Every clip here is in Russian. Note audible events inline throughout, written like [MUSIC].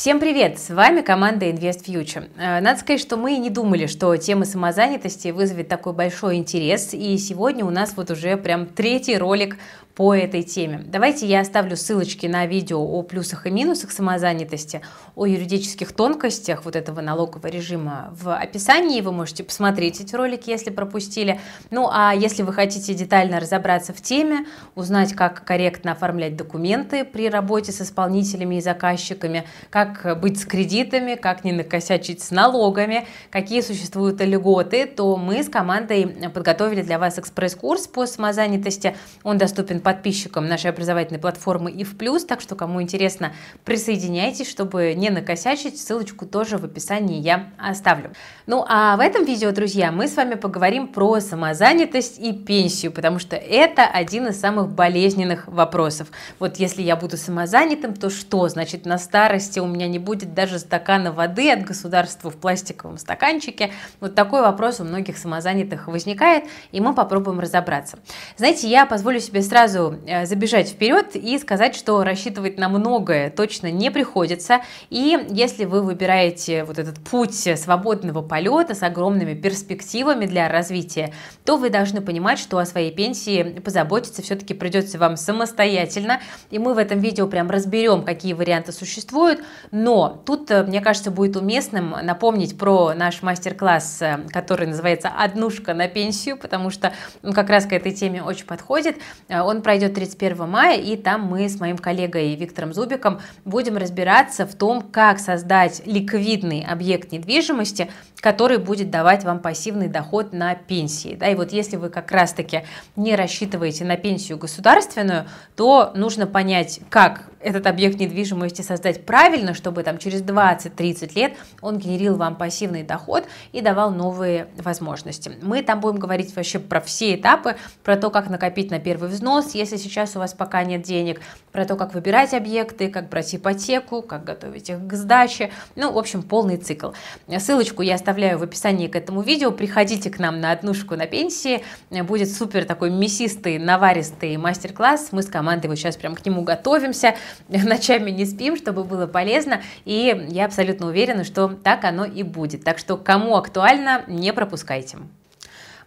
Всем привет! С вами команда Invest Future. Э, надо сказать, что мы не думали, что тема самозанятости вызовет такой большой интерес, и сегодня у нас вот уже прям третий ролик по этой теме. Давайте я оставлю ссылочки на видео о плюсах и минусах самозанятости, о юридических тонкостях вот этого налогового режима в описании. Вы можете посмотреть эти ролики, если пропустили. Ну а если вы хотите детально разобраться в теме, узнать, как корректно оформлять документы при работе с исполнителями и заказчиками, как быть с кредитами, как не накосячить с налогами, какие существуют льготы, то мы с командой подготовили для вас экспресс-курс по самозанятости. Он доступен по подписчикам нашей образовательной платформы и в плюс, так что кому интересно, присоединяйтесь, чтобы не накосячить, ссылочку тоже в описании я оставлю. Ну а в этом видео, друзья, мы с вами поговорим про самозанятость и пенсию, потому что это один из самых болезненных вопросов. Вот если я буду самозанятым, то что? Значит, на старости у меня не будет даже стакана воды от государства в пластиковом стаканчике. Вот такой вопрос у многих самозанятых возникает, и мы попробуем разобраться. Знаете, я позволю себе сразу сразу э, забежать вперед и сказать, что рассчитывать на многое точно не приходится. И если вы выбираете вот этот путь свободного полета с огромными перспективами для развития, то вы должны понимать, что о своей пенсии позаботиться все-таки придется вам самостоятельно. И мы в этом видео прям разберем, какие варианты существуют. Но тут, э, мне кажется, будет уместным напомнить про наш мастер-класс, э, который называется «Однушка на пенсию», потому что он как раз к этой теме очень подходит. Он пройдет 31 мая, и там мы с моим коллегой Виктором Зубиком будем разбираться в том, как создать ликвидный объект недвижимости, который будет давать вам пассивный доход на пенсии. Да, и вот если вы как раз-таки не рассчитываете на пенсию государственную, то нужно понять, как этот объект недвижимости создать правильно, чтобы там через 20-30 лет он генерил вам пассивный доход и давал новые возможности. Мы там будем говорить вообще про все этапы, про то, как накопить на первый взнос, если сейчас у вас пока нет денег, про то, как выбирать объекты, как брать ипотеку, как готовить их к сдаче, ну, в общем, полный цикл. Ссылочку я оставляю в описании к этому видео, приходите к нам на однушку на пенсии, будет супер такой мясистый, наваристый мастер-класс, мы с командой вот сейчас прям к нему готовимся, [LAUGHS] ночами не спим, чтобы было полезно, и я абсолютно уверена, что так оно и будет. Так что кому актуально, не пропускайте.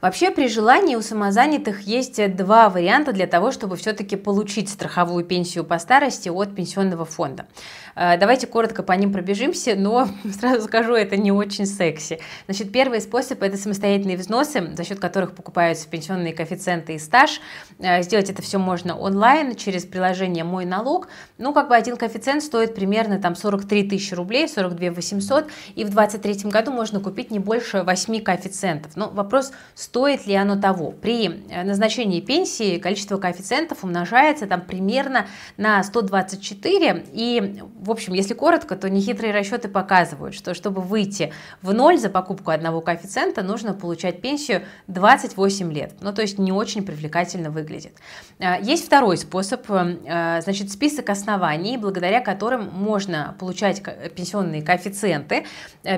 Вообще при желании у самозанятых есть два варианта для того, чтобы все-таки получить страховую пенсию по старости от пенсионного фонда. Э, давайте коротко по ним пробежимся, но [LAUGHS] сразу скажу, это не очень секси. Значит, первый способ – это самостоятельные взносы, за счет которых покупаются пенсионные коэффициенты и стаж. Э, сделать это все можно онлайн через приложение «Мой налог». Ну, как бы один коэффициент стоит примерно там 43 тысячи рублей, 42 800, и в 2023 году можно купить не больше 8 коэффициентов. Но вопрос, стоит ли оно того. При э, назначении пенсии количество коэффициентов умножается там примерно на 124. И, в общем, если коротко, то нехитрые расчеты показывают, что чтобы выйти в ноль за покупку одного коэффициента, нужно получать пенсию 28 лет. Ну, то есть не очень привлекательно выглядит. Э, есть второй способ, э, значит, список оснований, благодаря которым можно получать пенсионные коэффициенты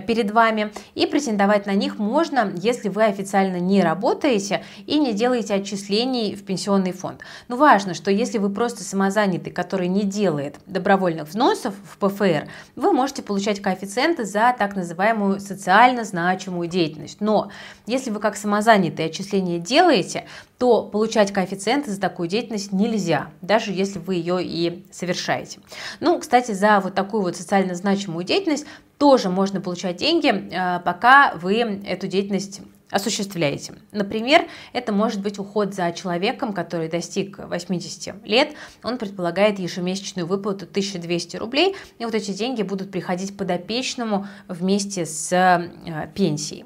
перед вами, и претендовать на них можно, если вы официально не работаете и не делаете отчислений в пенсионный фонд. Но важно, что если вы просто самозанятый, который не делает добровольных взносов в ПФР, вы можете получать коэффициенты за так называемую социально значимую деятельность. Но если вы как самозанятый отчисления делаете, то получать коэффициенты за такую деятельность нельзя, даже если вы ее и совершаете. Ну, кстати, за вот такую вот социально значимую деятельность тоже можно получать деньги, э, пока вы эту деятельность осуществляете. Например, это может быть уход за человеком, который достиг 80 лет. Он предполагает ежемесячную выплату 1200 рублей, и вот эти деньги будут приходить подопечному вместе с э, пенсией.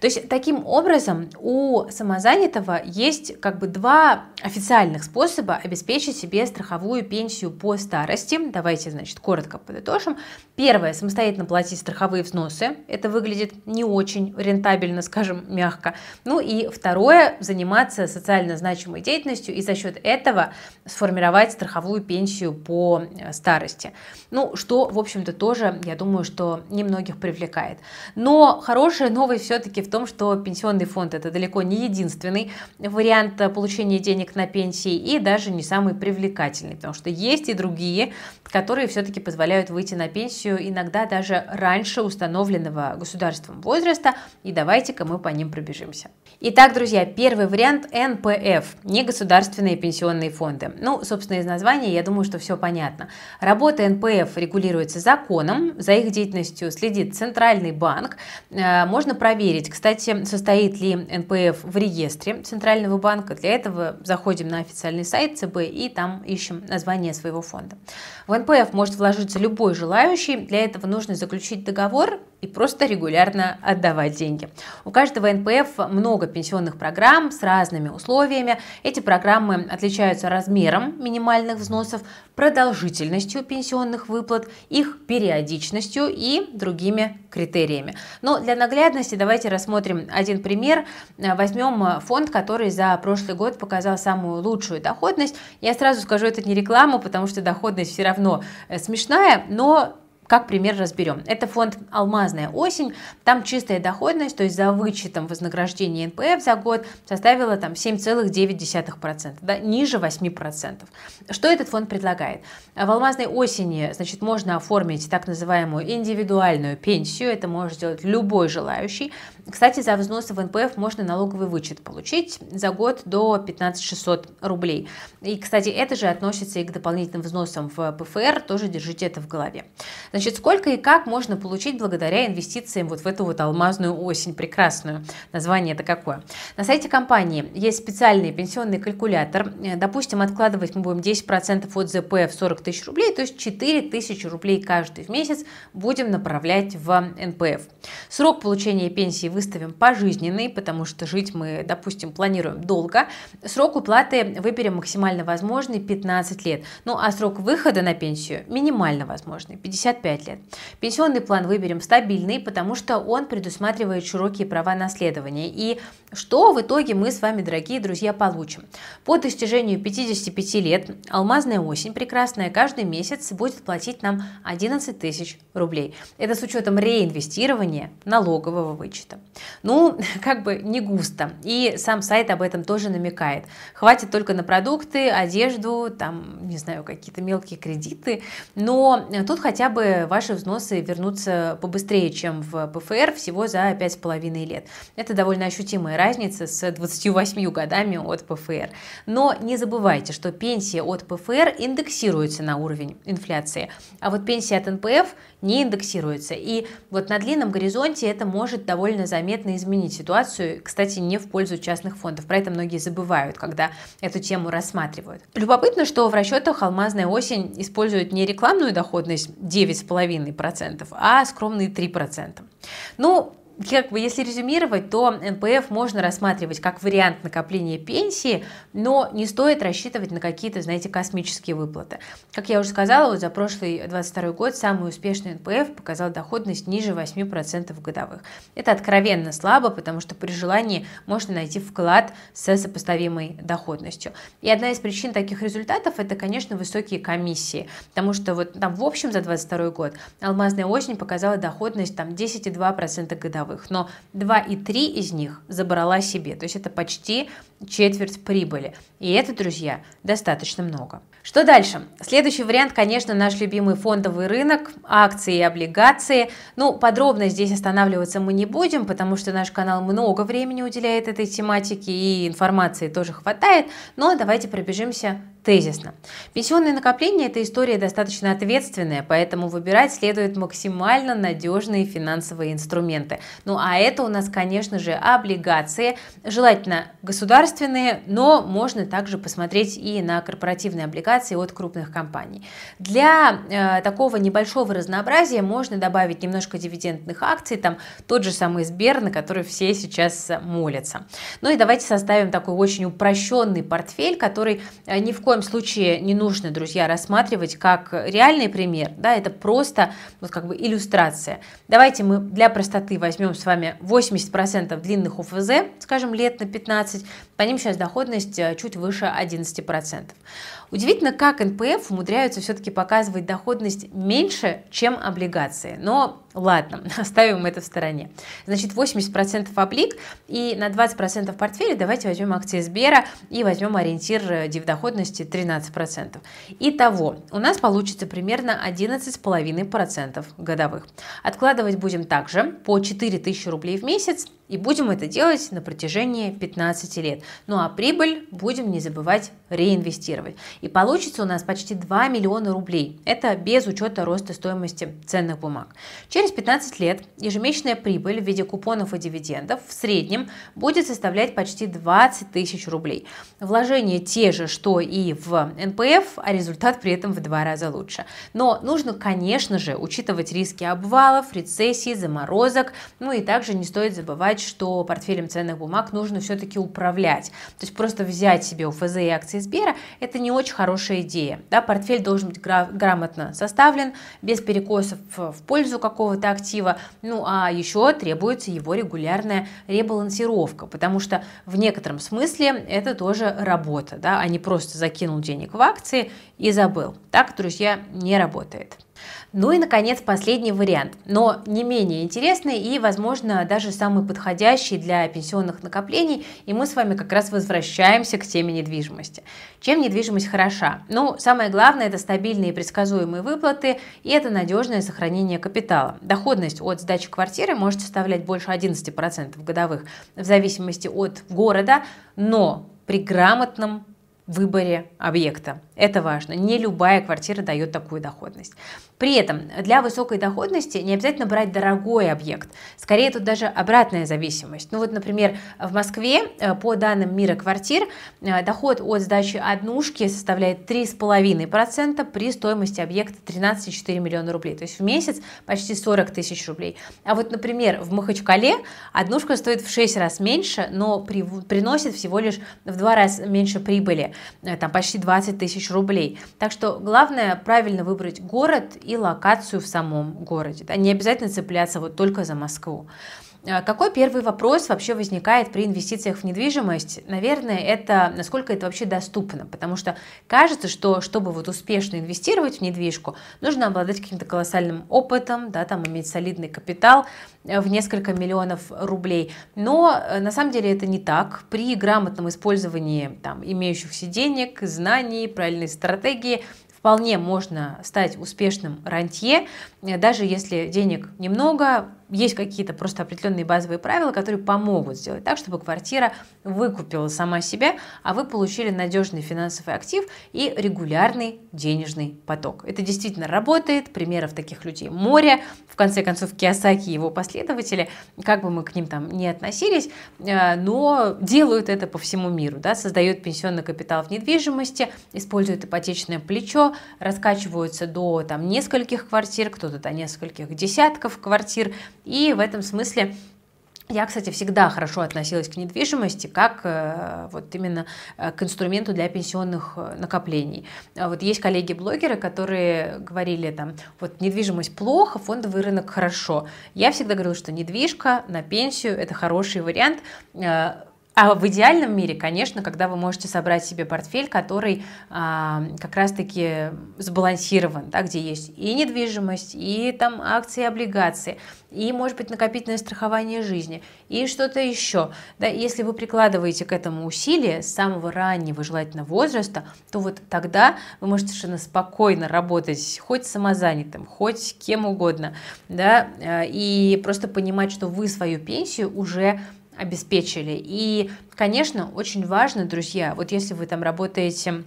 То есть таким образом у самозанятого есть как бы два официальных способа обеспечить себе страховую пенсию по старости. Давайте, значит, коротко подытожим. Первое, самостоятельно платить страховые взносы. Это выглядит не очень рентабельно, скажем мягко. Ну и второе, заниматься социально значимой деятельностью и за счет этого сформировать страховую пенсию по э, старости. Ну, что, в общем-то, тоже, я думаю, что немногих привлекает. Но хорошая новость все все-таки в том, что пенсионный фонд это далеко не единственный вариант получения денег на пенсии и даже не самый привлекательный, потому что есть и другие, которые все-таки позволяют выйти на пенсию иногда даже раньше установленного государством возраста. И давайте-ка мы по ним пробежимся. Итак, друзья, первый вариант НПФ, негосударственные пенсионные фонды. Ну, собственно, из названия я думаю, что все понятно. Работа НПФ регулируется законом, за их деятельностью следит Центральный банк. Э, можно проверить, кстати, состоит ли НПФ в реестре Центрального банка. Для этого заходим на официальный сайт ЦБ и там ищем название своего фонда. В НПФ может вложиться любой желающий. Для этого нужно заключить договор и просто регулярно отдавать деньги. У каждого НПФ много пенсионных программ с разными условиями. Эти программы отличаются размером минимальных взносов, продолжительностью пенсионных выплат, их периодичностью и другими критериями. Но для наглядности давайте рассмотрим один пример. Возьмем фонд, который за прошлый год показал самую лучшую доходность. Я сразу скажу, это не реклама, потому что доходность все равно э, смешная, но как пример разберем. Это фонд «Алмазная осень». Там чистая доходность, то есть за вычетом вознаграждения НПФ за год составила там 7,9%, да, ниже 8%. Что этот фонд предлагает? В «Алмазной осени» значит, можно оформить так называемую индивидуальную пенсию. Это может сделать любой желающий. Кстати, за взносы в НПФ можно налоговый вычет получить за год до 15 600 рублей. И, кстати, это же относится и к дополнительным взносам в ПФР, тоже держите это в голове. Значит, сколько и как можно получить благодаря инвестициям вот в эту вот алмазную осень прекрасную? Название это какое? На сайте компании есть специальный пенсионный калькулятор. Допустим, откладывать мы будем 10% от ЗП в 40 тысяч рублей, то есть 4 тысячи рублей каждый в месяц будем направлять в НПФ. Срок получения пенсии выставим пожизненный, потому что жить мы, допустим, планируем долго. Срок уплаты выберем максимально возможный 15 лет. Ну а срок выхода на пенсию минимально возможный 55 лет. Пенсионный план выберем стабильный, потому что он предусматривает широкие права наследования. И что в итоге мы с вами, дорогие друзья, получим? По достижению 55 лет алмазная осень прекрасная каждый месяц будет платить нам 11 тысяч рублей. Это с учетом реинвестирования налогового вычета. Ну, [LAUGHS] как бы не густо. И сам сайт об этом тоже намекает. Хватит только на продукты, одежду, там, не знаю, какие-то мелкие кредиты. Но тут хотя бы ваши взносы вернутся побыстрее, чем в ПФР, всего за 5,5 лет. Это довольно ощутимая разница с 28 годами от ПФР. Но не забывайте, что пенсия от ПФР индексируется на уровень инфляции, а вот пенсия от НПФ не индексируется. И вот на длинном горизонте это может довольно заметно изменить ситуацию, кстати, не в пользу частных фондов. Про это многие забывают, когда эту тему рассматривают. Любопытно, что в расчетах «Алмазная осень» использует не рекламную доходность 9,5%, а скромные 3%. Ну, как бы, если резюмировать, то НПФ можно рассматривать как вариант накопления пенсии, но не стоит рассчитывать на какие-то, знаете, космические выплаты. Как я уже сказала, вот за прошлый 22 год самый успешный НПФ показал доходность ниже 8% годовых. Это откровенно слабо, потому что при желании можно найти вклад с сопоставимой доходностью. И одна из причин таких результатов это, конечно, высокие комиссии, потому что вот там в общем за 22 год алмазная осень показала доходность там 10,2% годовых годовых, но 2,3 из них забрала себе, то есть это почти четверть прибыли. И это, друзья, достаточно много. Что дальше? Следующий вариант, конечно, наш любимый фондовый рынок, акции и облигации. Ну, подробно здесь останавливаться мы не будем, потому что наш канал много времени уделяет этой тематике и информации тоже хватает, но давайте пробежимся тезисно. Пенсионные накопления – это история достаточно ответственная, поэтому выбирать следует максимально надежные финансовые инструменты. Ну а это у нас, конечно же, облигации, желательно государственные, но можно также посмотреть и на корпоративные облигации от крупных компаний. Для э, такого небольшого разнообразия можно добавить немножко дивидендных акций, там тот же самый Сбер, на который все сейчас молятся. Ну и давайте составим такой очень упрощенный портфель, который э, ни в коем коем случае не нужно, друзья, рассматривать как реальный пример, да, это просто вот как бы иллюстрация. Давайте мы для простоты возьмем с вами 80% длинных УФЗ, скажем, лет на 15, по ним сейчас доходность э, чуть выше 11%. Удивительно, как НПФ умудряются все-таки показывать доходность меньше, чем облигации. Но ладно, [LAUGHS] оставим это в стороне. Значит, 80% облик и на 20% портфеля давайте возьмем акции Сбера и возьмем ориентир э, дивдоходности 13%. Итого, у нас получится примерно 11,5% годовых. Откладывать будем также по 4000 рублей в месяц и будем это делать на протяжении 15 лет. Ну а прибыль будем не забывать реинвестировать. И получится у нас почти 2 миллиона рублей. Это без учета роста стоимости ценных бумаг. Через 15 лет ежемесячная прибыль в виде купонов и дивидендов в среднем будет составлять почти 20 тысяч рублей. Вложения те же, что и в НПФ, а результат при этом в два раза лучше. Но нужно, конечно же, учитывать риски обвалов, рецессий, заморозок. Ну и также не стоит забывать, что портфелем ценных бумаг нужно все-таки управлять. То есть просто взять себе УФЗ и акции Сбера – это не очень хорошая идея. Да, портфель должен быть грамотно составлен, без перекосов в пользу какого-то актива. Ну а еще требуется его регулярная ребалансировка, потому что в некотором смысле это тоже работа, да, а не просто закинул денег в акции и забыл. Так, друзья, не работает. Ну и, наконец, последний вариант, но не менее интересный и, возможно, даже самый подходящий для пенсионных накоплений, и мы с вами как раз возвращаемся к теме недвижимости. Чем недвижимость хороша? Ну, самое главное – это стабильные и предсказуемые выплаты, и это надежное сохранение капитала. Доходность от сдачи квартиры может составлять больше 11% годовых в зависимости от города, но при грамотном выборе объекта. Это важно. Не любая квартира дает такую доходность. При этом для высокой доходности не обязательно брать дорогой объект. Скорее тут даже обратная зависимость. Ну вот, например, в Москве э, по данным мира квартир э, доход от сдачи однушки составляет 3,5% при стоимости объекта 13,4 миллиона рублей. То есть в месяц почти 40 тысяч рублей. А вот, например, в Махачкале однушка стоит в 6 раз меньше, но при, приносит всего лишь в 2 раза меньше прибыли. Э, там почти 20 тысяч рублей. Так что главное правильно выбрать город и локацию в самом городе. Да? Не обязательно цепляться вот только за Москву. А какой первый вопрос вообще возникает при инвестициях в недвижимость? Наверное, это насколько это вообще доступно, потому что кажется, что чтобы вот успешно инвестировать в недвижку, нужно обладать каким-то колоссальным опытом, да, там иметь солидный капитал э, в несколько миллионов рублей. Но э, на самом деле это не так. При грамотном использовании там, имеющихся денег, знаний, правильной стратегии вполне можно стать успешным рантье, э, даже если денег немного, есть какие-то просто определенные базовые правила, которые помогут сделать так, чтобы квартира выкупила сама себя, а вы получили надежный финансовый актив и регулярный денежный поток. Это действительно работает, примеров таких людей море. В конце концов, Киосаки и его последователи, как бы мы к ним там не относились, э, но делают это по всему миру, да, создают пенсионный капитал в недвижимости, используют ипотечное плечо, раскачиваются до там нескольких квартир, кто-то до нескольких десятков квартир, и в этом смысле я, кстати, всегда хорошо относилась к недвижимости как э, вот именно э, к инструменту для пенсионных э, накоплений. А вот есть коллеги-блогеры, которые говорили там, вот недвижимость плохо, фондовый рынок хорошо. Я всегда говорила, что недвижка на пенсию – это хороший вариант, а в идеальном мире, конечно, когда вы можете собрать себе портфель, который а, как раз-таки сбалансирован, да, где есть и недвижимость, и там акции, облигации, и, может быть, накопительное страхование жизни, и что-то еще. Да, если вы прикладываете к этому усилия с самого раннего желательно возраста, то вот тогда вы можете совершенно спокойно работать хоть самозанятым, хоть кем угодно, да, а, и просто понимать, что вы свою пенсию уже обеспечили. И, конечно, очень важно, друзья, вот если вы там работаете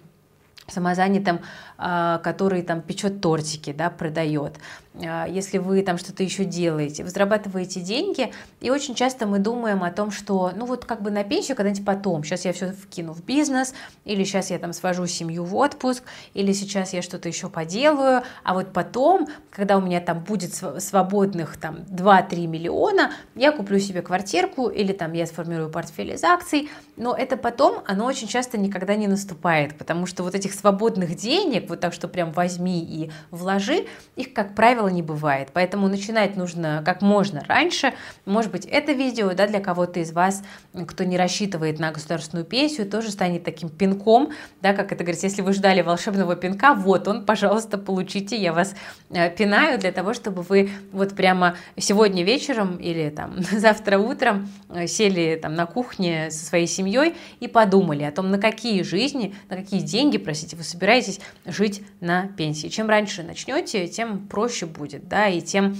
самозанятым, а, который там печет тортики, да, продает, а, если вы там что-то еще делаете, вы зарабатываете деньги, и очень часто мы думаем о том, что, ну вот как бы на пенсию когда-нибудь потом, сейчас я все вкину в бизнес, или сейчас я там свожу семью в отпуск, или сейчас я что-то еще поделаю, а вот потом, когда у меня там будет свободных там 2-3 миллиона, я куплю себе квартирку, или там я сформирую портфель из акций, но это потом, оно очень часто никогда не наступает, потому что вот этих свободных денег, вот так что прям возьми и вложи, их, как правило, не бывает. Поэтому начинать нужно как можно раньше. Может быть, это видео да, для кого-то из вас, кто не рассчитывает на государственную пенсию, тоже станет таким пинком, да, как это говорится, если вы ждали волшебного пинка, вот он, пожалуйста, получите, я вас э, пинаю для того, чтобы вы вот прямо сегодня вечером или там [LAUGHS] завтра утром э, сели там на кухне со своей семьей и подумали о том, на какие жизни, на какие деньги, простите, вы собираетесь жить на пенсии. Чем раньше начнете, тем проще будет, да, и тем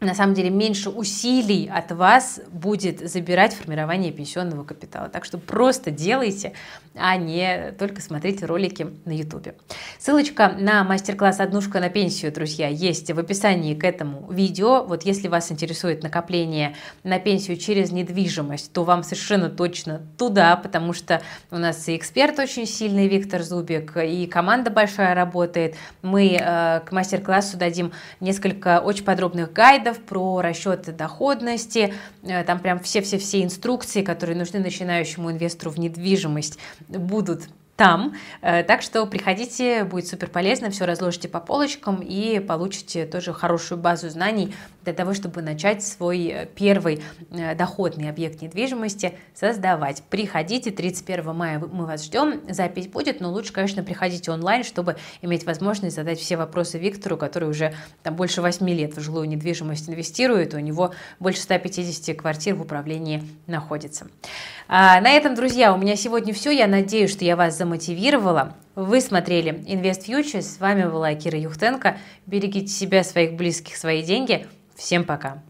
на самом деле меньше усилий от вас будет забирать формирование пенсионного капитала. Так что просто делайте, а не только смотрите ролики на YouTube. Ссылочка на мастер-класс «Однушка на пенсию», друзья, есть в описании к этому видео. Вот если вас интересует накопление на пенсию через недвижимость, то вам совершенно точно туда, потому что у нас и эксперт очень сильный, Виктор Зубик, и команда большая работает. Мы э, к мастер-классу дадим несколько очень подробных гайдов, слайдов про расчеты доходности, э, там прям все-все-все инструкции, которые нужны начинающему инвестору в недвижимость, будут там. Э, так что приходите, будет супер полезно, все разложите по полочкам и получите тоже хорошую базу знаний для того, чтобы начать свой э, первый э, доходный объект недвижимости создавать. Приходите, 31 мая мы вас ждем, запись будет, но лучше, конечно, приходите онлайн, чтобы иметь возможность задать все вопросы Виктору, который уже там больше 8 лет в жилую недвижимость инвестирует, у него больше 150 квартир в управлении находится. А, на этом, друзья, у меня сегодня все. Я надеюсь, что я вас замотивировала. Вы смотрели Invest Futures. С вами была Кира Юхтенко. Берегите себя, своих близких, свои деньги. Всем пока.